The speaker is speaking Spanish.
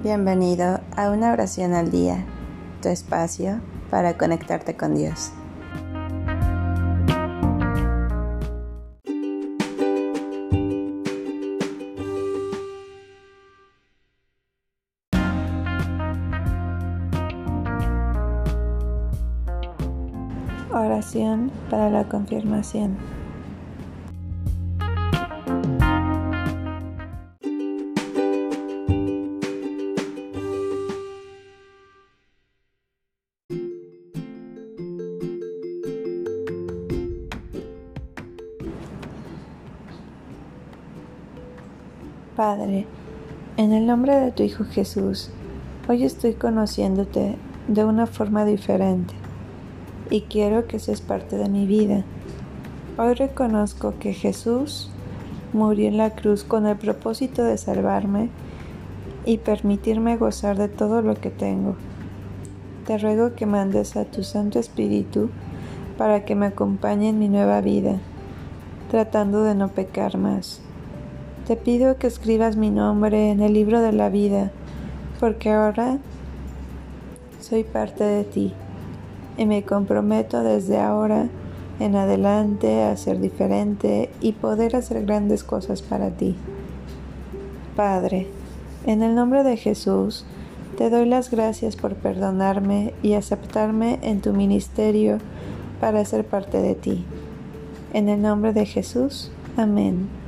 Bienvenido a una oración al día, tu espacio para conectarte con Dios. Oración para la confirmación. Padre, en el nombre de tu Hijo Jesús, hoy estoy conociéndote de una forma diferente y quiero que seas parte de mi vida. Hoy reconozco que Jesús murió en la cruz con el propósito de salvarme y permitirme gozar de todo lo que tengo. Te ruego que mandes a tu Santo Espíritu para que me acompañe en mi nueva vida, tratando de no pecar más te pido que escribas mi nombre en el libro de la vida, porque ahora soy parte de ti y me comprometo desde ahora en adelante a ser diferente y poder hacer grandes cosas para ti. Padre, en el nombre de Jesús, te doy las gracias por perdonarme y aceptarme en tu ministerio para ser parte de ti. En el nombre de Jesús, amén.